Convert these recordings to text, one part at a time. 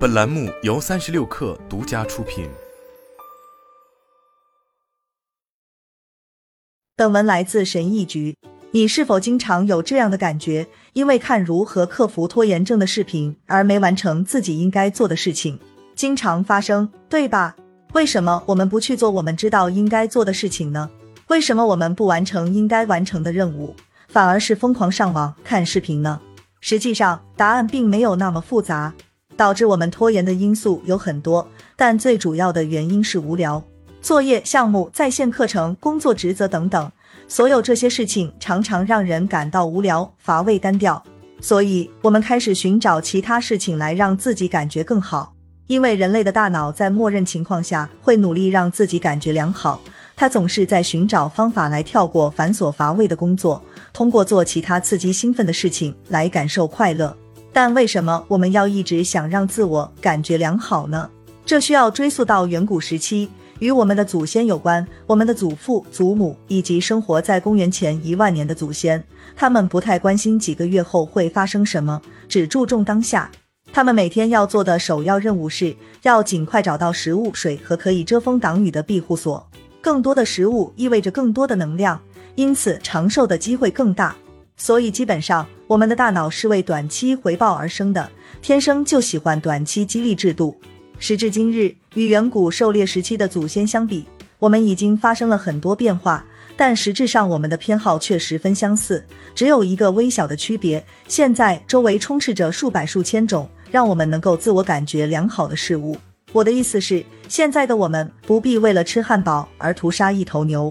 本栏目由三十六氪独家出品。本文来自神医局。你是否经常有这样的感觉？因为看如何克服拖延症的视频而没完成自己应该做的事情，经常发生，对吧？为什么我们不去做我们知道应该做的事情呢？为什么我们不完成应该完成的任务，反而是疯狂上网看视频呢？实际上，答案并没有那么复杂。导致我们拖延的因素有很多，但最主要的原因是无聊。作业、项目、在线课程、工作职责等等，所有这些事情常常让人感到无聊、乏味、单调。所以，我们开始寻找其他事情来让自己感觉更好。因为人类的大脑在默认情况下会努力让自己感觉良好，它总是在寻找方法来跳过繁琐乏味的工作，通过做其他刺激兴奋的事情来感受快乐。但为什么我们要一直想让自我感觉良好呢？这需要追溯到远古时期，与我们的祖先有关。我们的祖父、祖母以及生活在公元前一万年的祖先，他们不太关心几个月后会发生什么，只注重当下。他们每天要做的首要任务是要尽快找到食物、水和可以遮风挡雨的庇护所。更多的食物意味着更多的能量，因此长寿的机会更大。所以，基本上，我们的大脑是为短期回报而生的，天生就喜欢短期激励制度。时至今日，与远古狩猎时期的祖先相比，我们已经发生了很多变化，但实质上我们的偏好却十分相似，只有一个微小的区别：现在周围充斥着数百数千种让我们能够自我感觉良好的事物。我的意思是，现在的我们不必为了吃汉堡而屠杀一头牛。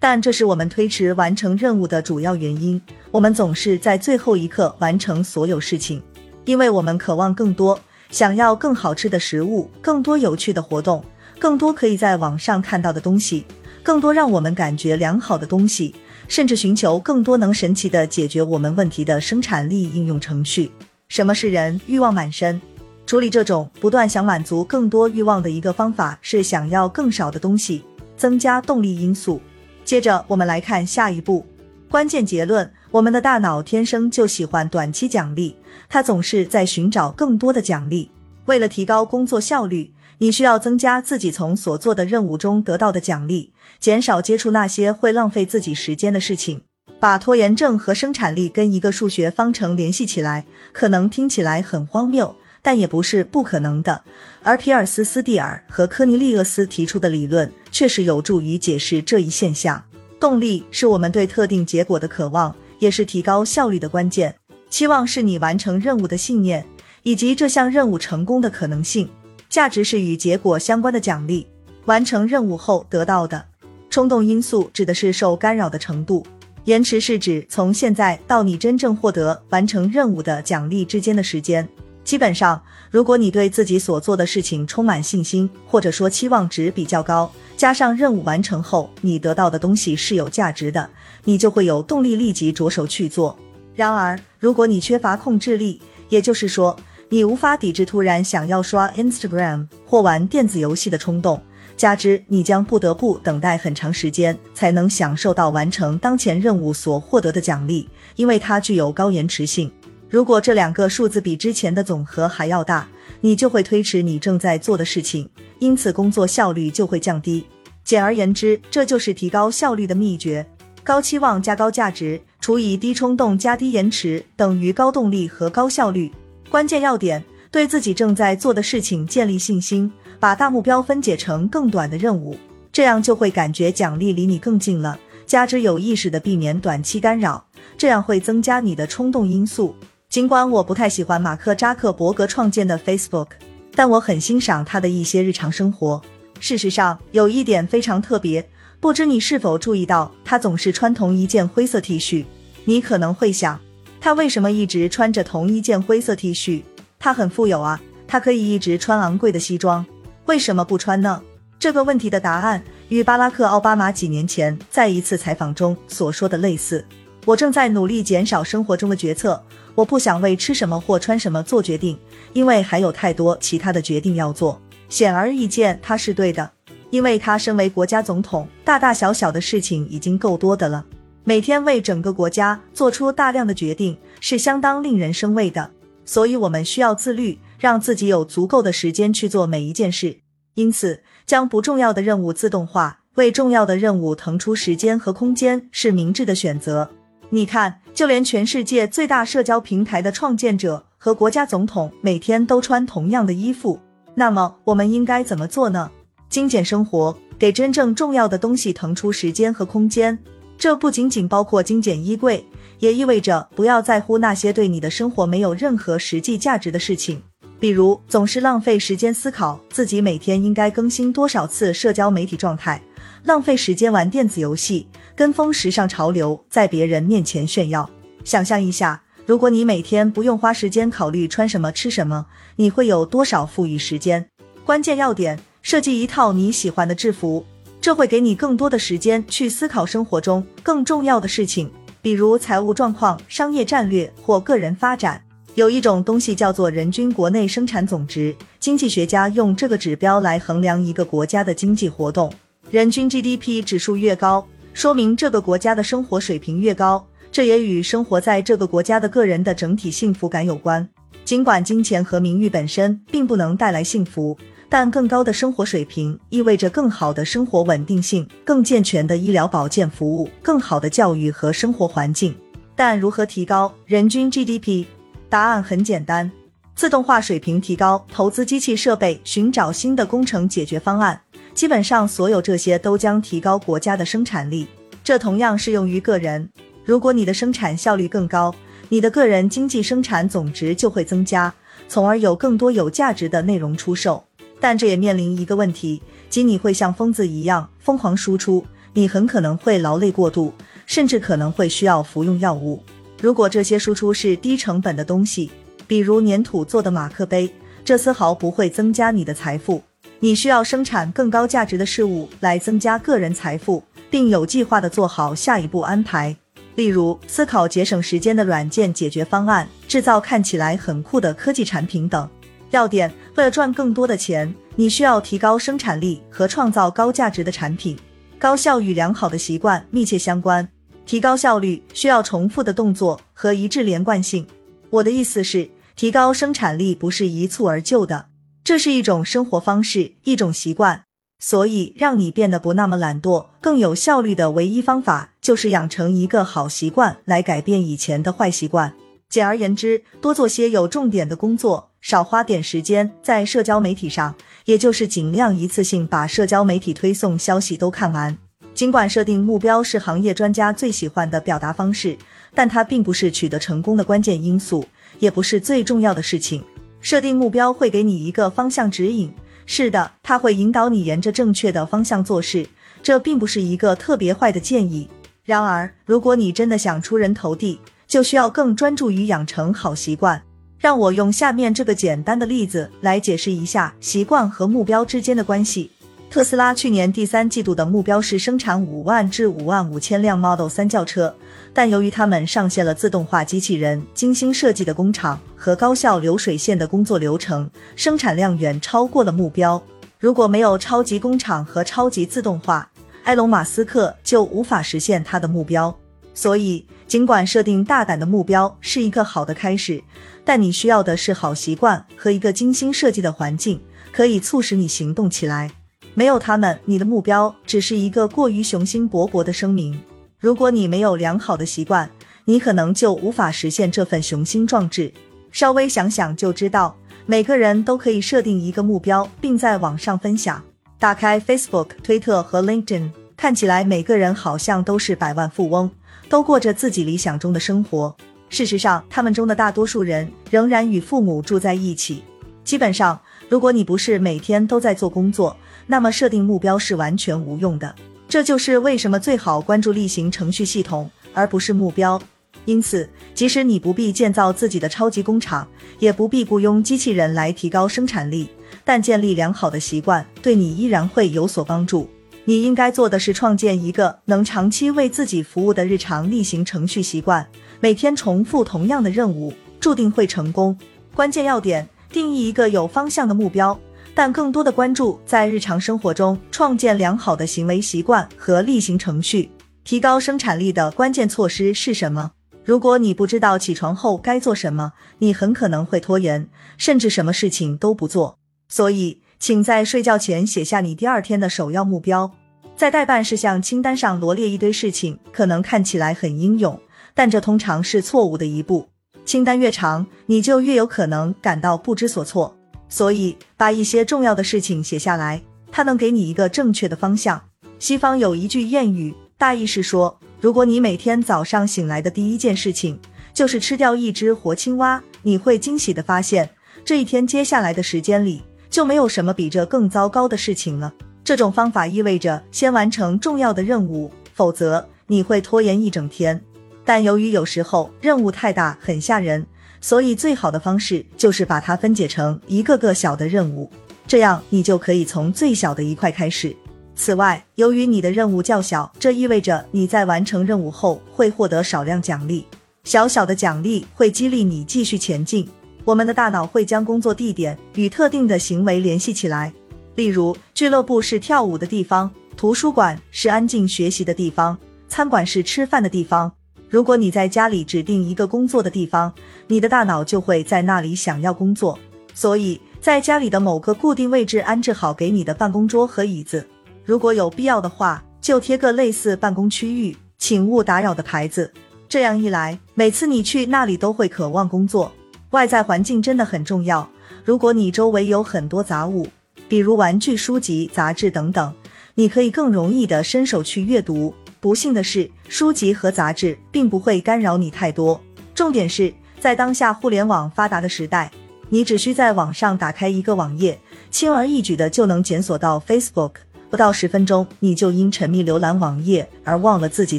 但这是我们推迟完成任务的主要原因。我们总是在最后一刻完成所有事情，因为我们渴望更多，想要更好吃的食物，更多有趣的活动，更多可以在网上看到的东西，更多让我们感觉良好的东西，甚至寻求更多能神奇的解决我们问题的生产力应用程序。什么是人欲望满身？处理这种不断想满足更多欲望的一个方法是想要更少的东西，增加动力因素。接着我们来看下一步，关键结论：我们的大脑天生就喜欢短期奖励，它总是在寻找更多的奖励。为了提高工作效率，你需要增加自己从所做的任务中得到的奖励，减少接触那些会浪费自己时间的事情。把拖延症和生产力跟一个数学方程联系起来，可能听起来很荒谬。但也不是不可能的，而皮尔斯斯蒂尔和科尼利厄斯提出的理论确实有助于解释这一现象。动力是我们对特定结果的渴望，也是提高效率的关键。期望是你完成任务的信念，以及这项任务成功的可能性。价值是与结果相关的奖励，完成任务后得到的。冲动因素指的是受干扰的程度，延迟是指从现在到你真正获得完成任务的奖励之间的时间。基本上，如果你对自己所做的事情充满信心，或者说期望值比较高，加上任务完成后你得到的东西是有价值的，你就会有动力立即着手去做。然而，如果你缺乏控制力，也就是说你无法抵制突然想要刷 Instagram 或玩电子游戏的冲动，加之你将不得不等待很长时间才能享受到完成当前任务所获得的奖励，因为它具有高延迟性。如果这两个数字比之前的总和还要大，你就会推迟你正在做的事情，因此工作效率就会降低。简而言之，这就是提高效率的秘诀：高期望加高价值除以低冲动加低延迟等于高动力和高效率。关键要点：对自己正在做的事情建立信心，把大目标分解成更短的任务，这样就会感觉奖励离你更近了。加之有意识的避免短期干扰，这样会增加你的冲动因素。尽管我不太喜欢马克扎克伯格创建的 Facebook，但我很欣赏他的一些日常生活。事实上，有一点非常特别，不知你是否注意到，他总是穿同一件灰色 T 恤。你可能会想，他为什么一直穿着同一件灰色 T 恤？他很富有啊，他可以一直穿昂贵的西装，为什么不穿呢？这个问题的答案与巴拉克奥巴马几年前在一次采访中所说的类似。我正在努力减少生活中的决策。我不想为吃什么或穿什么做决定，因为还有太多其他的决定要做。显而易见，他是对的，因为他身为国家总统，大大小小的事情已经够多的了。每天为整个国家做出大量的决定，是相当令人生畏的。所以，我们需要自律，让自己有足够的时间去做每一件事。因此，将不重要的任务自动化，为重要的任务腾出时间和空间，是明智的选择。你看，就连全世界最大社交平台的创建者和国家总统每天都穿同样的衣服。那么，我们应该怎么做呢？精简生活，给真正重要的东西腾出时间和空间。这不仅仅包括精简衣柜，也意味着不要在乎那些对你的生活没有任何实际价值的事情，比如总是浪费时间思考自己每天应该更新多少次社交媒体状态，浪费时间玩电子游戏。跟风时尚潮流，在别人面前炫耀。想象一下，如果你每天不用花时间考虑穿什么、吃什么，你会有多少富裕时间？关键要点：设计一套你喜欢的制服，这会给你更多的时间去思考生活中更重要的事情，比如财务状况、商业战略或个人发展。有一种东西叫做人均国内生产总值，经济学家用这个指标来衡量一个国家的经济活动。人均 GDP 指数越高。说明这个国家的生活水平越高，这也与生活在这个国家的个人的整体幸福感有关。尽管金钱和名誉本身并不能带来幸福，但更高的生活水平意味着更好的生活稳定性、更健全的医疗保健服务、更好的教育和生活环境。但如何提高人均 GDP？答案很简单：自动化水平提高，投资机器设备，寻找新的工程解决方案。基本上，所有这些都将提高国家的生产力。这同样适用于个人。如果你的生产效率更高，你的个人经济生产总值就会增加，从而有更多有价值的内容出售。但这也面临一个问题，即你会像疯子一样疯狂输出，你很可能会劳累过度，甚至可能会需要服用药物。如果这些输出是低成本的东西，比如粘土做的马克杯，这丝毫不会增加你的财富。你需要生产更高价值的事物来增加个人财富，并有计划地做好下一步安排。例如，思考节省时间的软件解决方案，制造看起来很酷的科技产品等。要点：为了赚更多的钱，你需要提高生产力和创造高价值的产品。高效与良好的习惯密切相关。提高效率需要重复的动作和一致连贯性。我的意思是，提高生产力不是一蹴而就的。这是一种生活方式，一种习惯，所以让你变得不那么懒惰、更有效率的唯一方法，就是养成一个好习惯来改变以前的坏习惯。简而言之，多做些有重点的工作，少花点时间在社交媒体上，也就是尽量一次性把社交媒体推送消息都看完。尽管设定目标是行业专家最喜欢的表达方式，但它并不是取得成功的关键因素，也不是最重要的事情。设定目标会给你一个方向指引，是的，它会引导你沿着正确的方向做事。这并不是一个特别坏的建议。然而，如果你真的想出人头地，就需要更专注于养成好习惯。让我用下面这个简单的例子来解释一下习惯和目标之间的关系。特斯拉去年第三季度的目标是生产五万至五万五千辆 Model 三轿车，但由于他们上线了自动化机器人、精心设计的工厂和高效流水线的工作流程，生产量远超过了目标。如果没有超级工厂和超级自动化，埃隆·马斯克就无法实现他的目标。所以，尽管设定大胆的目标是一个好的开始，但你需要的是好习惯和一个精心设计的环境，可以促使你行动起来。没有他们，你的目标只是一个过于雄心勃勃的声明。如果你没有良好的习惯，你可能就无法实现这份雄心壮志。稍微想想就知道，每个人都可以设定一个目标，并在网上分享。打开 Facebook、推特和 LinkedIn，看起来每个人好像都是百万富翁，都过着自己理想中的生活。事实上，他们中的大多数人仍然与父母住在一起。基本上，如果你不是每天都在做工作，那么设定目标是完全无用的。这就是为什么最好关注例行程序系统，而不是目标。因此，即使你不必建造自己的超级工厂，也不必雇佣机器人来提高生产力，但建立良好的习惯对你依然会有所帮助。你应该做的是创建一个能长期为自己服务的日常例行程序习惯，每天重复同样的任务，注定会成功。关键要点。定义一个有方向的目标，但更多的关注在日常生活中创建良好的行为习惯和例行程序。提高生产力的关键措施是什么？如果你不知道起床后该做什么，你很可能会拖延，甚至什么事情都不做。所以，请在睡觉前写下你第二天的首要目标，在待办事项清单上罗列一堆事情，可能看起来很英勇，但这通常是错误的一步。清单越长，你就越有可能感到不知所措。所以，把一些重要的事情写下来，它能给你一个正确的方向。西方有一句谚语，大意是说。如果你每天早上醒来的第一件事情就是吃掉一只活青蛙，你会惊喜的发现，这一天接下来的时间里就没有什么比这更糟糕的事情了。这种方法意味着先完成重要的任务，否则你会拖延一整天。但由于有时候任务太大，很吓人，所以最好的方式就是把它分解成一个个小的任务，这样你就可以从最小的一块开始。此外，由于你的任务较小，这意味着你在完成任务后会获得少量奖励。小小的奖励会激励你继续前进。我们的大脑会将工作地点与特定的行为联系起来，例如，俱乐部是跳舞的地方，图书馆是安静学习的地方，餐馆是吃饭的地方。如果你在家里指定一个工作的地方，你的大脑就会在那里想要工作。所以在家里的某个固定位置安置好给你的办公桌和椅子。如果有必要的话，就贴个类似“办公区域，请勿打扰”的牌子。这样一来，每次你去那里都会渴望工作。外在环境真的很重要。如果你周围有很多杂物，比如玩具、书籍、杂志等等，你可以更容易的伸手去阅读。不幸的是，书籍和杂志并不会干扰你太多。重点是在当下互联网发达的时代，你只需在网上打开一个网页，轻而易举的就能检索到 Facebook。不到十分钟，你就因沉迷浏览网页而忘了自己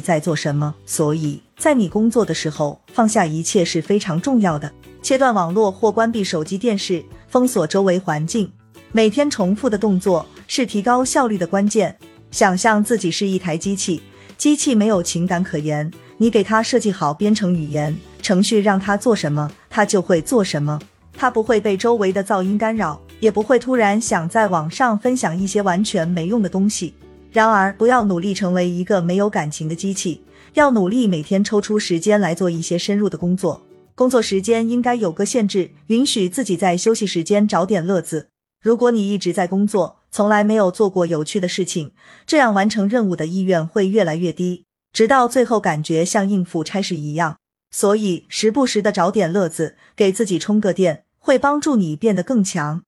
在做什么。所以在你工作的时候，放下一切是非常重要的。切断网络或关闭手机、电视，封锁周围环境。每天重复的动作是提高效率的关键。想象自己是一台机器，机器没有情感可言，你给它设计好编程语言程序，让它做什么，它就会做什么。它不会被周围的噪音干扰。也不会突然想在网上分享一些完全没用的东西。然而，不要努力成为一个没有感情的机器，要努力每天抽出时间来做一些深入的工作。工作时间应该有个限制，允许自己在休息时间找点乐子。如果你一直在工作，从来没有做过有趣的事情，这样完成任务的意愿会越来越低，直到最后感觉像应付差事一样。所以，时不时的找点乐子，给自己充个电，会帮助你变得更强。